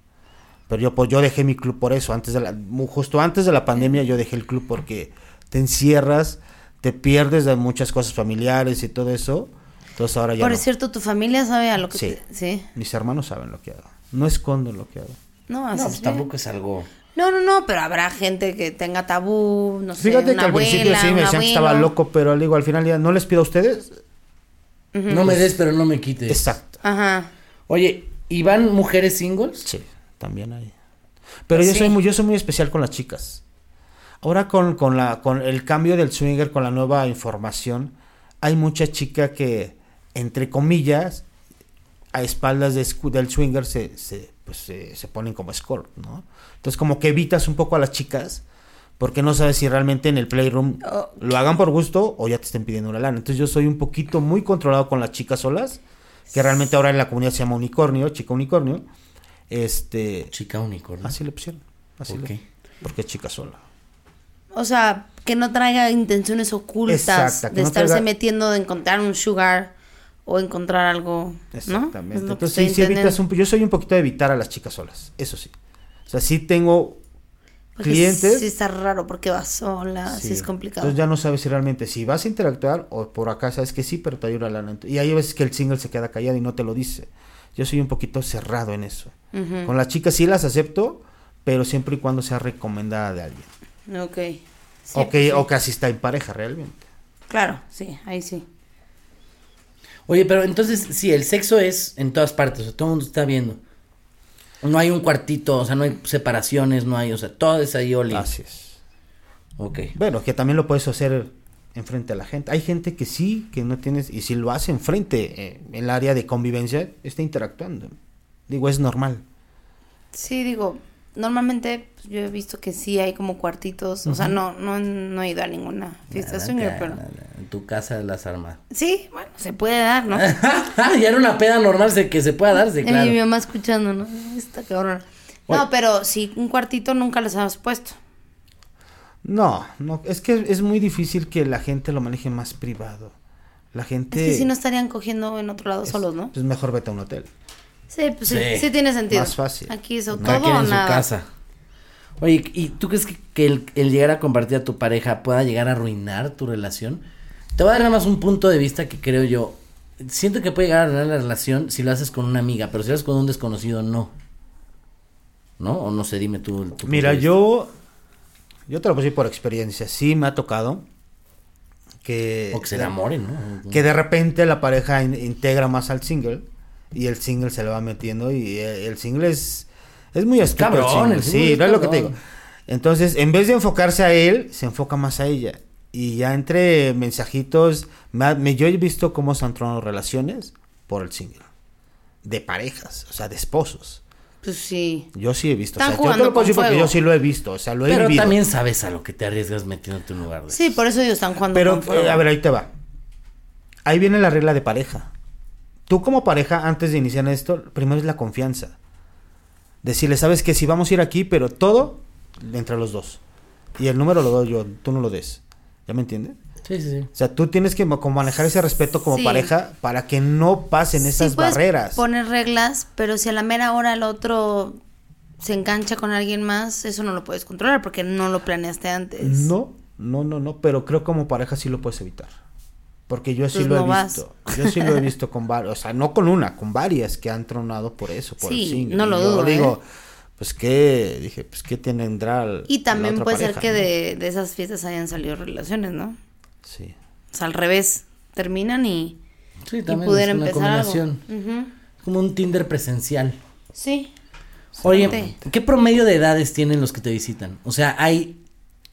Pero yo, pues yo dejé mi club por eso, antes de la, justo antes de la pandemia yo dejé el club porque te encierras, te pierdes de muchas cosas familiares y todo eso. Entonces ahora ya Por no. cierto, tu familia sabe a lo que Sí. te- Sí. Mis hermanos saben lo que hago. No escondo lo que hago. No, así No, es pues tampoco es algo... No, no, no, pero habrá gente que tenga tabú, no sé, Fíjate una que al principio sí me decían que estaba loco, pero digo, al final ya no les pido a ustedes. No me des, pero no me quites. Exacto. Ajá. Oye, ¿y van mujeres singles? Sí, también hay. Pero Pues yo sí. soy muy, yo soy muy especial con las chicas. Ahora con, con la, con el cambio del swinger, con la nueva información, hay mucha chica que, entre comillas, a espaldas de del swinger se, se, pues, se, se ponen como escort, ¿no? Entonces como que evitas un poco a las chicas porque no sabes si realmente en el playroom Oh. lo hagan por gusto o ya te estén pidiendo una lana. Entonces yo soy un poquito muy controlado con las chicas solas, que realmente ahora en la comunidad se llama unicornio, chica unicornio. Este, Chica unicornio. así le pusieron. Así ¿Por le- qué? porque es chica sola. O sea, que no traiga intenciones ocultas de no estarse traiga- metiendo de encontrar un sugar o encontrar algo, ¿no? Exactamente. Que Entonces sí, sí evitas un, yo soy un poquito de evitar a las chicas solas, eso sí. O sea, sí tengo Porque clientes. Sí está raro porque va sola, sí, Sí. es complicado. Entonces ya no sabes si realmente si vas a interactuar o por acá sabes que sí, pero te ayuda la lana. Y hay veces que el single se queda callado y no te lo dice. Yo soy un poquito cerrado en eso. Con las chicas sí las acepto, pero siempre y cuando sea recomendada de alguien. Ok. Sí, o, que, sí. o que así está en pareja realmente. Claro, sí, ahí sí. Oye, pero entonces, sí, el sexo es en todas partes, o sea, todo el mundo está viendo. No hay un cuartito, o sea, no hay separaciones, no hay, o sea, todo es ahí oli. Así es. Ok. Bueno, que también lo puedes hacer enfrente a la gente. Hay gente que sí, que no tienes, y si lo hace enfrente, eh, en el área de convivencia, está interactuando. Digo, es normal. Sí, digo, normalmente pues, yo he visto que sí hay como cuartitos, o sea, no, no, no he ido a ninguna fiesta swinger, pero... En tu casa las armas. Sí, bueno, se puede dar, ¿no? ya era una peda normal sé que se pueda darse, Y claro. mi mamá escuchando, ¿no? Está cabrón. Oye. No, pero sí, un cuartito nunca les has puesto. No, no, es que es muy difícil que la gente lo maneje más privado. La gente... Es que si no estarían cogiendo en otro lado es- solos, ¿no? Pues mejor vete a un hotel. Sí, pues sí, Sí. sí tiene sentido. Más fácil. Aquí es o Cada todo o en su casa. Oye, ¿y tú crees que, que el, el llegar a compartir a tu pareja pueda llegar a arruinar tu relación? Te voy a dar nada más un punto de vista que creo yo. Siento que puede llegar a arruinar la relación si lo haces con una amiga, pero si lo haces con un desconocido, no. ¿No? O no sé, dime tú. punto Mira, de vista. yo... Yo te lo puse por experiencia. Sí me ha tocado que... O que se enamoren, ¿no? que de repente la pareja in- integra más al single y el single se le va metiendo y eh, el single es Es muy estúpido. el cabrón, single, es sí, no es lo que te digo. Entonces, en vez de enfocarse a él, se enfoca más a ella. Y ya entre mensajitos, me, me- yo he visto cómo se han tronado relaciones por el single. De parejas, o sea, de esposos. Pues sí. Yo sí he visto. O Están sea, yo te jugando lo puedo con decir porque fuego. yo sí lo he visto. O sea, lo he Pero vivido. también sabes a lo que te arriesgas metiéndote en un lugar de Sí, por eso ellos están jugando Pero, con fuego. eh, a ver, ahí te va. Ahí viene la regla de pareja. Tú como pareja, antes de iniciar esto, primero es la confianza. Decirle, sabes que si vamos a ir aquí, pero todo entre los dos. Y el número lo doy yo, tú no lo des. ¿Ya me entiendes? Sí, sí, sí. O sea, tú tienes que manejar ese respeto como Sí. pareja para que no pasen esas barreras. poner reglas, pero si a la mera hora el otro se engancha con alguien más, eso no lo puedes controlar porque no lo planeaste antes. No, no, no, no, pero creo como pareja sí lo puedes evitar. Porque yo sí Pues lo no he vas. visto. Yo sí lo he visto con varios, o sea, no con una, con varias que han tronado por eso, por el Sí, single. no lo Y yo dudo, digo, ¿eh? pues qué, dije, pues qué tendrá el- Y la también otra puede pareja, ser que ¿no? de, de esas fiestas hayan salido relaciones, ¿no? Sí. O sea, al revés, terminan y, Sí, y también pueden es una empezar algo. Como un Tinder presencial. Sí. Oye. ¿qué promedio de edades tienen los que te visitan? O sea, ¿hay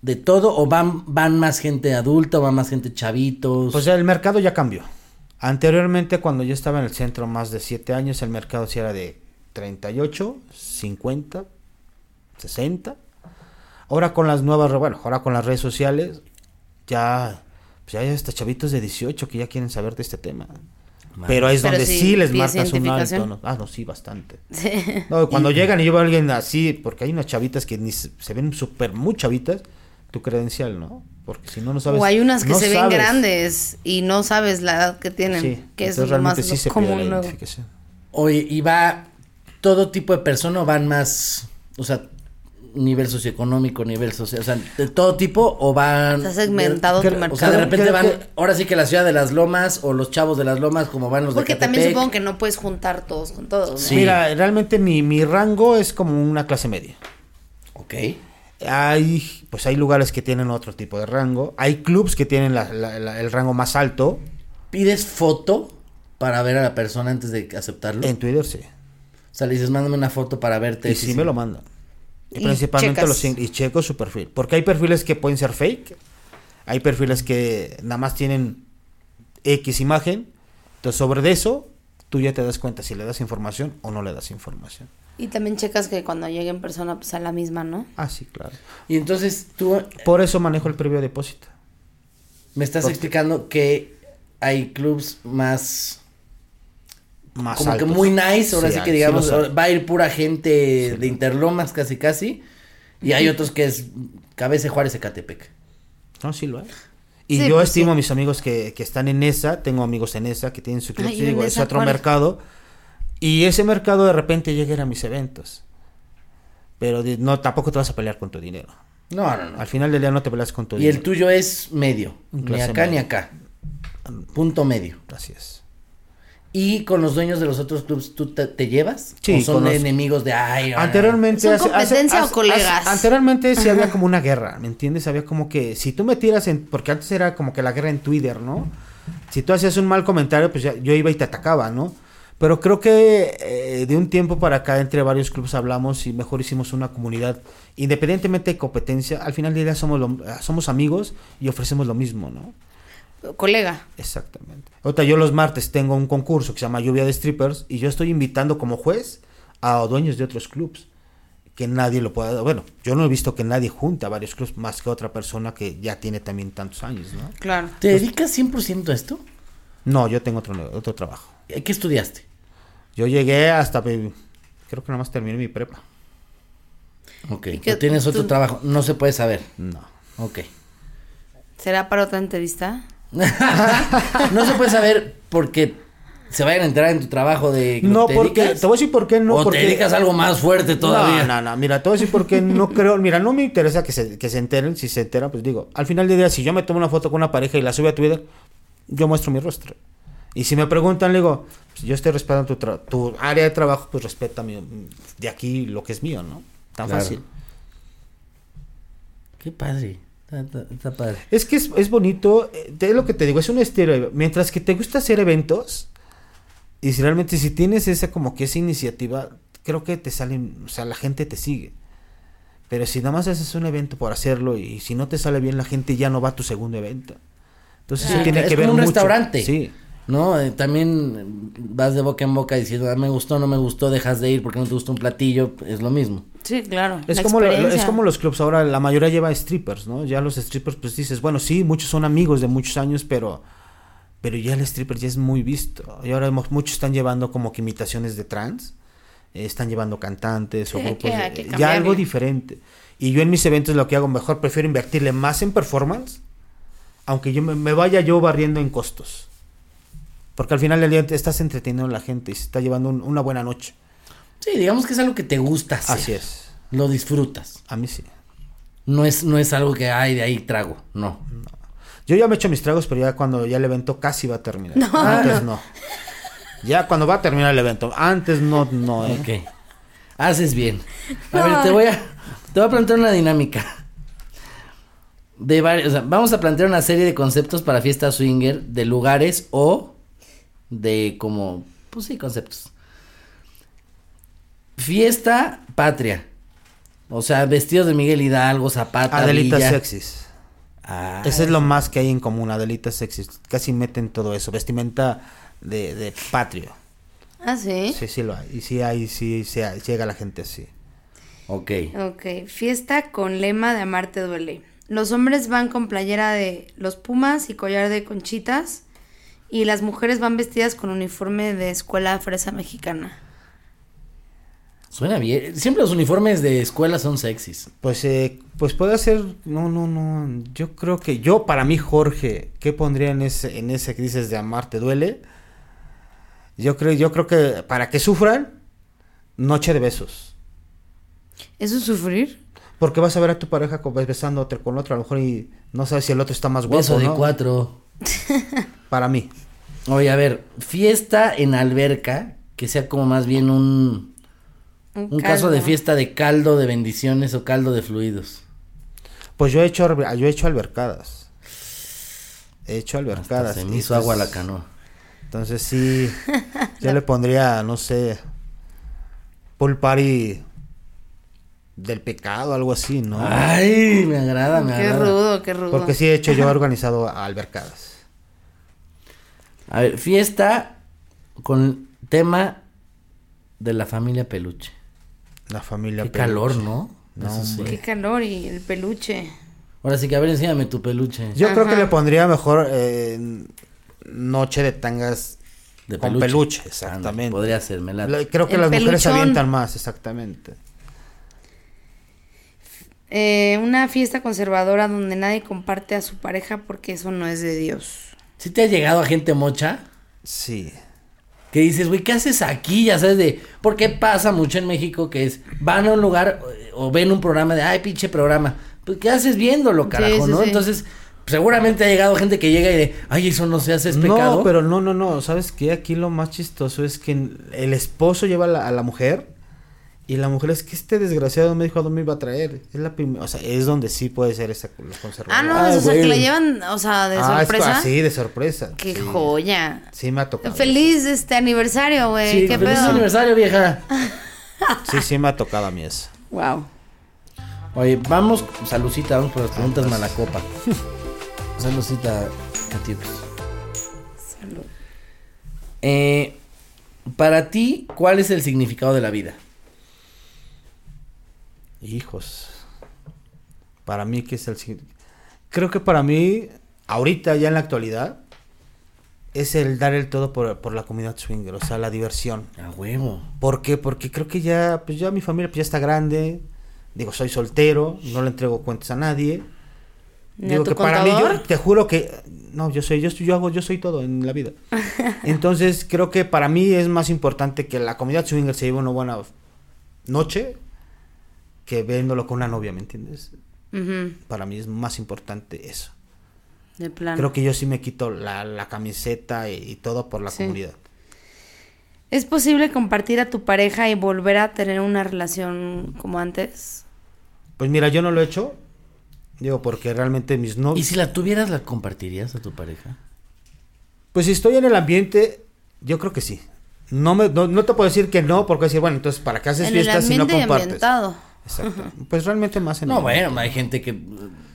de todo o van, van más gente adulta o van más gente chavitos? Pues el mercado ya cambió. Anteriormente, cuando yo estaba en el centro más de 7 años, el mercado sí era de 38, 50, 60. Ahora con las nuevas, bueno, ahora con las redes sociales, ya, pues ya hay hasta chavitos de 18 que ya quieren saber de este tema. Madre. Pero es Pero donde sí, sí, les marcas un alto. ¿no? Ah, no, sí, bastante. Sí. No, cuando llegan y yo veo a alguien así, porque hay unas chavitas que ni se, se ven súper muy chavitas, tu credencial, ¿no? Porque si no, no sabes. o hay unas que no se ven sabes. grandes y no sabes la edad que tienen, Sí, que es lo más realmente sí se pide común la. Oye, ¿y va todo tipo de persona o van más, o sea, nivel socioeconómico, nivel social, o sea, de todo tipo o van... Está segmentado de- tu mercado. O sea, de repente van, que- ahora sí que la ciudad de las lomas o los chavos de las lomas como van los Porque de también supongo que no puedes juntar todos con todos. ¿no? Sí. Mira, realmente mi, mi rango es como una clase media. Ok. Hay, pues hay lugares que tienen otro tipo de rango. Hay clubs que tienen la- la- la- el rango más alto. ¿Pides foto para ver a la persona antes de aceptarlo? En Twitter sí. O sea, le dices, mándame una foto para verte. Y sí me lo mandan. Y, Y principalmente checas. los y checo su perfil. Porque hay perfiles que pueden ser fake. Hay perfiles que nada más tienen X imagen. Entonces, sobre eso, tú ya te das cuenta si le das información o no le das información. Y también checas que cuando llegue en persona, pues a la misma, ¿no? Ah, sí, claro. Y entonces tú Por eso manejo el previo depósito. me estás Porque- explicando que hay clubs más... Más como altos. que muy nice, ahora sí, que digamos, va a ir pura gente de Interlomas casi casi. Y hay otros que es Cabeza de Juárez Ecatepec. No, sí lo hay. Y Sí, yo pues estimo sí. a mis amigos que, que están en esa, tengo amigos en esa que tienen su club, Ay, sí, ¿en digo, es otro cuál? mercado. Y ese mercado de repente llega a ir a mis eventos. Pero no, tampoco te vas a pelear con tu dinero. No, no, no. Al final del día no te peleas con tu Y dinero. el tuyo es medio. Ni acá ni acá. Punto medio. Así es. ¿Y con los dueños de los otros clubs tú te, te llevas? Sí, ¿O son los- enemigos de ay? Anteriormente... ¿Son hace- hace- competencia o hace- colegas? hace- anteriormente sí había como una guerra, ¿me entiendes? Había como que si tú me tiras en... Porque antes era como que la guerra en Twitter, ¿no? Si tú hacías un mal comentario, pues ya- yo iba y te atacaba, ¿no? Pero creo que eh, de un tiempo para acá entre varios clubes hablamos y mejor hicimos una comunidad. Independientemente de competencia, al final del día somos, lo- somos amigos y ofrecemos lo mismo, ¿no? Colega. Exactamente. Ahorita yo los martes tengo un concurso que se llama Lluvia de Strippers y yo estoy invitando como juez a dueños de otros clubs. Que nadie lo pueda... Bueno, yo no he visto que nadie junta a varios clubs más que otra persona que ya tiene también tantos años, ¿no? Claro. ¿Te dedicas 100% a esto? No, yo tengo otro, otro trabajo. ¿Qué estudiaste? Yo llegué hasta... mi- Creo que nada más terminé mi prepa. Ok. ¿Y qué- ¿O tienes otro tú- trabajo? No se puede saber. No. Ok. ¿Será para otra entrevista? no se puede saber porque se vayan a enterar en tu trabajo de que No, te porque... dedicas, Te voy a decir por qué no. o porque... te dedicas a algo más fuerte todavía. No, no, no, mira, te voy a decir por qué no creo, mira, no me interesa que se, que se enteren, si se enteran, pues digo, al final del día, si yo me tomo una foto con una pareja y la subo a Twitter, yo muestro mi rostro. Y si me preguntan, le digo, pues yo estoy respetando tu, área de trabajo, pues respeta mi- de aquí lo que es mío, ¿no? Tan Claro. fácil. Qué padre. Está, padre. Es que es, es bonito, eh, es lo que te digo, es un estilo. Mientras que te gusta hacer eventos, y si realmente si tienes esa como que esa iniciativa, creo que te salen, o sea, la gente te sigue. Pero si nada más haces un evento por hacerlo y si no te sale bien, la gente ya no va a tu segundo evento. Entonces Sí, eso tiene es que como ver un mucho. restaurante. Sí. ¿No? Eh, también vas de boca en boca diciendo, ah, me gustó, no me gustó, dejas de ir porque no te gustó un platillo, es lo mismo. Sí, claro. Es la como, lo- es como los clubs, ahora la mayoría lleva strippers, ¿no? Ya los strippers, pues dices, bueno, sí, muchos son amigos de muchos años, pero, pero ya el stripper ya es muy visto. Y ahora hemos- muchos están llevando como que imitaciones de trans, eh, están llevando cantantes o Sí, grupos, que de- que ya algo diferente. Y yo en mis eventos lo que hago mejor, prefiero invertirle más en performance, aunque yo me, me vaya yo barriendo en costos. Porque al final del día te estás entreteniendo a la gente y se está llevando un- una buena noche. Sí, digamos que es algo que te gusta hacer. Así es. Lo disfrutas. A mí sí. No es, no es algo que, ay, de ahí trago. No. Yo ya me echo mis tragos, pero ya cuando ya el evento casi va a terminar. No, Antes no. Ya cuando va a terminar el evento. Antes no, no, ¿eh? Ok. Haces bien. A No. ver, te voy a, te voy a plantear una dinámica. De varios, o sea, vamos a plantear una serie de conceptos para fiesta swinger, de lugares o de como, pues sí, conceptos. Fiesta patria. O sea, vestidos de Miguel Hidalgo, Zapata, Adelitas Villa. sexys. Ah, Ese es lo más que hay en común, Adelitas sexys. Casi meten todo eso. Vestimenta de, de patrio. Ah, sí. Sí, sí lo hay. Y sí hay, sí, sí hay- llega la gente así. Ok. Ok, fiesta con lema de Amarte duele. Los hombres van con playera de los Pumas y collar de conchitas y las mujeres van vestidas con uniforme de escuela fresa mexicana. Suena bien. Siempre los uniformes de escuela son sexys. Pues, eh, pues puede ser, no, no, no, yo creo que yo, para mí, Jorge, ¿qué pondría en ese, en ese que dices de amar te duele? Yo creo, yo creo que para que sufran, noche de besos. ¿Eso es sufrir? Porque vas a ver a tu pareja como besando otro con otro, a lo mejor y no sabes si el otro está más guapo, Beso de ¿no? cuatro. Para mí. Oye, a ver, fiesta en alberca, que sea como más bien un, un caso de fiesta de caldo de bendiciones o caldo de fluidos. Pues yo he hecho, yo he hecho albercadas. He hecho Hasta albercadas. se me hizo agua la canoa. Entonces sí, yo le pondría, no sé, pool party del pecado, algo así, ¿no? Ay, me agrada, me Qué agrada. rudo, qué rudo. Porque sí he hecho, yo he organizado albercadas. A ver, fiesta con tema de la familia peluche. La familia Qué peluche. calor, ¿no? No, Eso sí. Qué calor y el peluche. Ahora sí que a ver, enséñame tu peluche. Yo creo que le pondría mejor eh, noche de tangas De con peluche, exactamente. Ándale, podría ser, me late. Le- Creo que El las mujeres se avientan más, exactamente. Eh, una fiesta conservadora donde nadie comparte a su pareja porque eso no es de Dios. ¿Sí te ha llegado a gente mocha? Sí. Que dices, güey, ¿qué haces aquí? Ya sabes de... Porque pasa mucho en México que es... Van a un lugar eh, o ven un programa de... Ay, pinche programa. Pues, ¿qué haces viéndolo, carajo, sí, no? sí. Entonces, seguramente ha llegado gente que llega y de... Ay, eso no se hace, es pecado. No, pero no, no, no. ¿Sabes qué? Aquí lo más chistoso es que el esposo lleva a la, a la mujer y la mujer es que este desgraciado me dijo a dónde me iba a traer. Es la primera, o sea, es donde sí puede ser esa los conservadores. Ah, no, Ay, o sea, que la llevan, o sea, de Ah, es sorpresa. así, de sorpresa. Qué sí. joya. Sí, me ha tocado. Feliz este aniversario, güey. Sí, Qué feliz pedo. aniversario, vieja. Sí, sí, me ha tocado a mí eso. Wow. Oye, vamos, salucita, vamos por las preguntas malacopa. Salucita, Catiux. Salud. Eh, para ti, ¿cuál es el significado de la vida? Hijos. Para mí, ¿qué es el siguiente? Creo que para mí, ahorita, ya en la actualidad, es el dar el todo por, por la comunidad swinger, o sea, la diversión. A huevo. ¿Por qué? Porque creo que ya, pues ya mi familia pues ya está grande. Digo, soy soltero, no le entrego cuentas a nadie. ¿Ni Digo a tu que para mí, yo te juro que no, yo soy, yo, estoy- yo hago, yo soy todo en la vida. Entonces creo que para mí es más importante que la comunidad swinger se lleve una buena noche que viéndolo con una novia, ¿me entiendes? Para mí es más importante eso. De plano. Creo que yo sí me quito la, la camiseta y, y todo por la Sí. comunidad. ¿Es posible compartir a tu pareja y volver a tener una relación como antes? Pues mira, yo no lo he hecho. Digo, porque realmente mis novios. ¿Y si la tuvieras, la compartirías a tu pareja? Pues si estoy en el ambiente, yo creo que sí. No, me, no, no te puedo decir que no, porque decir, bueno, entonces, ¿para qué haces En fiestas si no compartes? ambientado. Exacto. Pues realmente más en No, el- bueno, hay gente que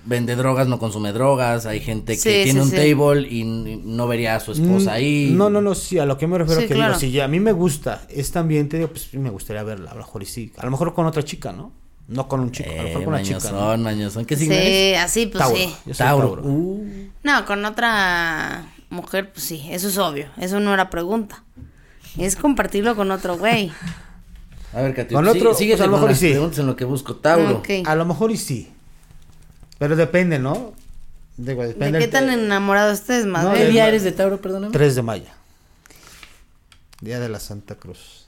vende drogas, no consume drogas, hay gente que Sí, tiene sí, un sí. table y no vería a su esposa Mm, ahí. No, no, no, sí, a lo que me refiero Sí, que claro. digo, si ya a mí me gusta este ambiente, digo, pues me gustaría verla, a lo mejor y sí. A lo mejor con otra chica, ¿no? No con un chico, a lo Eh, mejor con una chica. ¿no? mañosón, mañosón. ¿Qué signo eres? Sí, así pues Tauro. sí. Yo soy Tauro. Tauro. Uh, No, con otra mujer, pues sí, eso es obvio. Eso no era pregunta. Es compartirlo con otro güey. A ver, Katy, Con sí- otro, síguete pues, a lo mejor y sí. preguntas en lo que busco. Tauro. A lo mejor y sí. Pero depende, ¿no? Digo, ¿De qué tan enamorados ustedes más? No, ¿Qué día eres de Tauro, perdóname? 3 de mayo. Día de la Santa Cruz.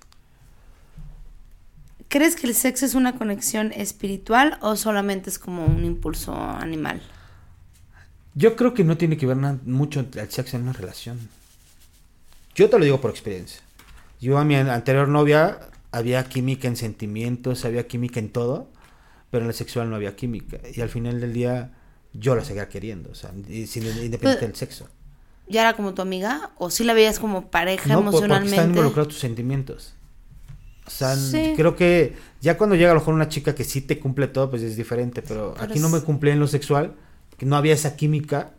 ¿Crees que el sexo es una conexión espiritual o solamente es como un impulso animal? Yo creo que no tiene que ver mucho el sexo en una relación. Yo te lo digo por experiencia. Yo a mi an- anterior novia había química en sentimientos, había química en todo, pero en el sexual no había química. Y al final del día yo la seguía queriendo, o sea, independiente del sexo. ¿Ya era como tu amiga? ¿O sí la veías como pareja No, por- porque están emocionalmente? involucrados tus sentimientos. O sea, Sí. creo que ya cuando llega a lo mejor una chica que sí te cumple todo, pues es diferente, pero, Pero aquí no me es- cumplía en lo sexual, que no había esa química.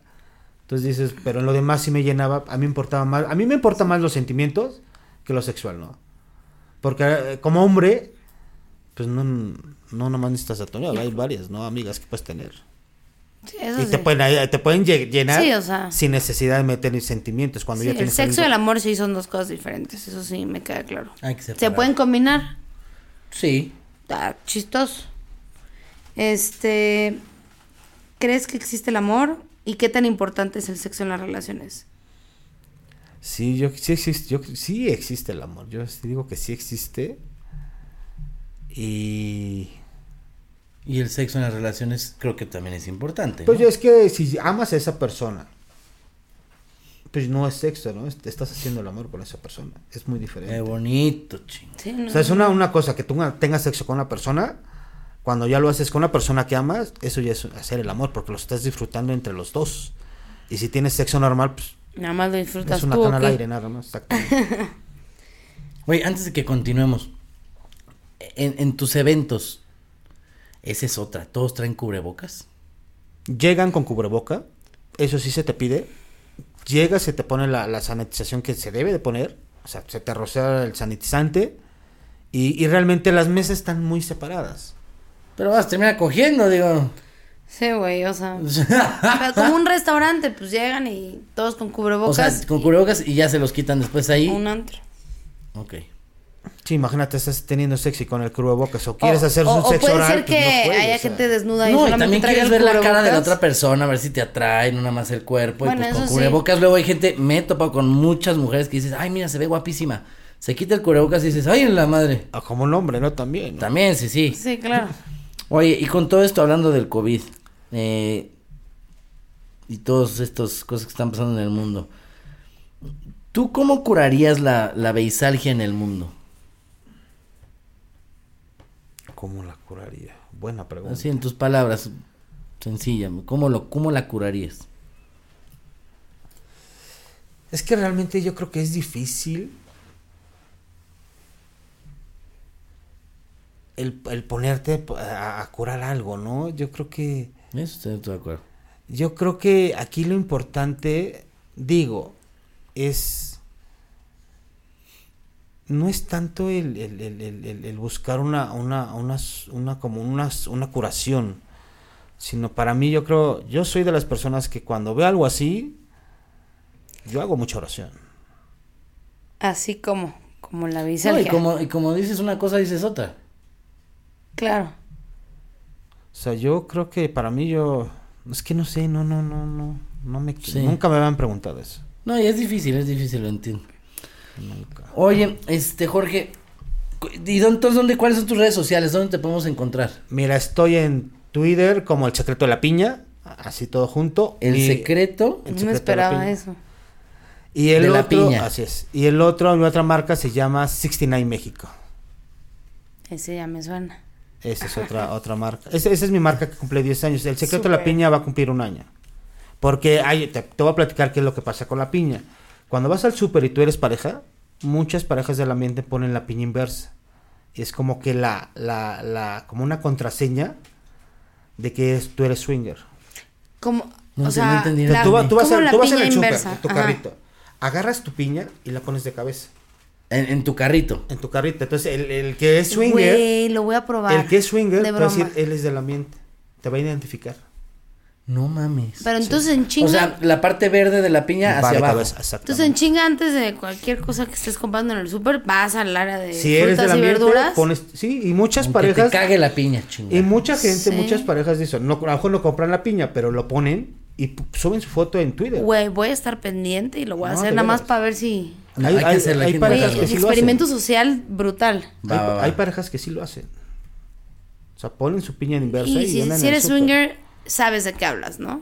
Entonces dices, pero en lo demás sí me llenaba, a mí me importaba más, a mí me importa más los sentimientos que lo sexual, ¿no? Porque eh, como hombre, pues no, no nomás necesitas a tu novia, hay varias, ¿no? Amigas que puedes tener. Sí, eso Y te pueden, te pueden lle- llenar Sí, o sea. sin necesidad de meter sentimientos cuando Sí, ya el tienes sexo y el amor sí son dos cosas diferentes, eso sí me queda claro. Hay que ¿Se pueden combinar? Sí. Está chistoso. Este, ¿crees que existe el amor? ¿Y qué tan importante es el sexo en las relaciones? Sí, yo sí existe, yo, sí existe el amor. Yo sí digo que sí existe. Y Y el sexo en las relaciones creo que también es importante. pues ¿no? es que si amas a esa persona, pues no es sexo, ¿no? Es- Estás haciendo el amor con esa persona. Es muy diferente. Qué bonito, ching. Sí, no, O sea, es una, una cosa que tú tengas sexo con una persona. Cuando ya lo haces con una persona que amas, eso ya es hacer el amor, porque lo estás disfrutando entre los dos. Y si tienes sexo normal, pues Nada más lo disfrutas es una tú. ¿o cana al qué? aire, nada más. Exactamente. Oye, antes de que continuemos, en, en tus eventos, esa es otra, todos traen cubrebocas. Llegan con cubreboca, eso sí se te pide. Llegas, se te pone la, la sanitización que se debe de poner, o sea, se te rocea el sanitizante y, y realmente las mesas están muy separadas. Pero vas a terminar cogiendo, digo. Sí, güey, o sea. pero como un restaurante, pues llegan y todos con o cubrebocas. sea, con cubrebocas y ya se los quitan después ahí. Un antro. Ok. Sí, imagínate, estás teniendo sexo y con el cubrebocas o quieres O- hacer o- un o sexo puede oral, ser pues, que no puedes, haya o sea. gente desnuda y No, y también quieres ver la cara de la otra persona, a ver si te atrae, no nada más el cuerpo. Bueno, y pues con sí. cubrebocas luego hay gente, me he topado con muchas mujeres que dices, ay, mira, se ve guapísima. Se quita el cubrebocas y dices, ay, en la madre. Ah, como un hombre, ¿no? También. ¿no? También, sí, sí. Sí, claro. Oye, y con todo esto hablando del COVID eh, y todas estas cosas que están pasando en el mundo, ¿tú cómo curarías la, la beisalgia en el mundo? ¿Cómo la curaría? Buena pregunta. Así en tus palabras, sencilla, ¿cómo, lo, cómo la curarías? Es que realmente yo creo que es difícil el, el ponerte a, a curar algo, ¿no? Yo creo que Eso estoy de acuerdo. yo creo que aquí lo importante, digo, es no es tanto el, el- el- el- el- el buscar una, una, una, una como una, una curación, sino para mí yo creo, yo soy de las personas que cuando veo algo así, yo hago mucha oración. Así como, como la No, y, bisalgia. como, y como dices una cosa, dices otra. Claro. O sea, yo creo que para mí yo es que no sé, no no no no no me Sí. nunca me habían preguntado eso. No, y es difícil, es difícil, lo entiendo. Nunca. Oye, este, Jorge, ¿y dónde, entonces, dónde, cuáles son tus redes sociales? ¿Dónde te podemos encontrar? Mira, estoy en Twitter como el secreto de la piña, así todo junto. El Y- secreto. El No secreto la esperaba piña. eso. Y el de la otro, piña. así es. Y el otro, mi otra marca se llama 69 México. Ese ya me suena. Esa es otra otra marca. Esa, esa es mi marca que cumple 10 años. El secreto de la piña va a cumplir un año. Porque hay, te, te voy a platicar qué es lo que pasa con la piña. Cuando vas al súper y tú eres pareja, muchas parejas del ambiente ponen la piña inversa. Es como que la, la, la, como una contraseña de que es- tú eres swinger. Como, No o sea, no entendí. la- tú, tú vas, a- tú vas en el súper, tu Ajá. carrito. Agarras tu piña y la pones de cabeza. En, en tu carrito. En tu carrito. Entonces, el, el que es swinger, Güey, lo voy a probar. el que es swinger, de te va a broma. decir, él es del ambiente. Te va a identificar. No mames. Pero entonces en chinga. O sea, la parte verde de la piña Va hacia abajo. cabeza, entonces en chinga antes de cualquier cosa que estés comprando en el súper, vas al área de si eres del frutas y ambiente, verduras. pones, sí, y muchas Aunque te parejas, cague la piña, chingada. y mucha gente, Sí. muchas parejas eso, no, a lo mejor no compran la piña, pero lo ponen y suben su foto en Twitter. Güey, voy a estar pendiente y lo voy a No, hacer nada más para ver si. Hay- hay, que hay- hay parejas Güey, sí lo experimento social brutal. Va, hay, va, va. hay parejas que sí lo hacen. O sea, ponen su piña en inversa y, Y si, andan si en el eres swinger, sabes de qué hablas, ¿no?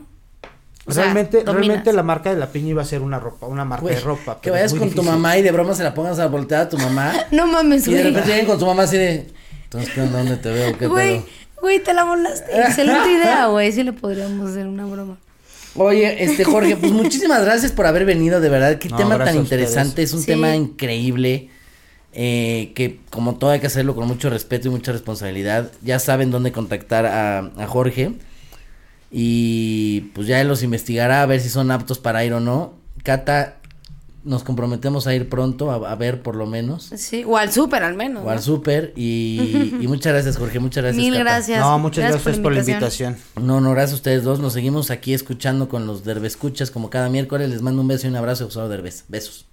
O realmente, realmente la marca de la piña iba a ser una ropa, una marca Güey, de ropa. que vayas con tu mamá y de broma se la pongas a voltear a tu mamá. No mames, y de güey. repente lleguen con tu mamá así de. Entonces, ¿qué onda? ¿Dónde te veo? ¿Qué Güey, güey, te la volaste. Excelente idea, güey. Sí le podríamos hacer una broma. Oye, este Jorge, pues muchísimas gracias por haber venido, de verdad, qué No, tema tan interesante, es un Sí. tema increíble, eh, que como todo hay que hacerlo con mucho respeto y mucha responsabilidad, ya saben dónde contactar a, a Jorge, y pues ya él los investigará a ver si son aptos para ir o no. Cata, nos comprometemos a ir pronto, a, a ver por lo menos, Sí, o al súper al menos. o al súper, y, y muchas gracias Jorge, muchas gracias. Mil Cata. gracias. No, muchas gracias, por la invitación. No, no, gracias a ustedes dos. Nos seguimos aquí escuchando con los Derbescuchas como cada miércoles. Les mando un beso y un abrazo, Gustavo Derbez. Besos.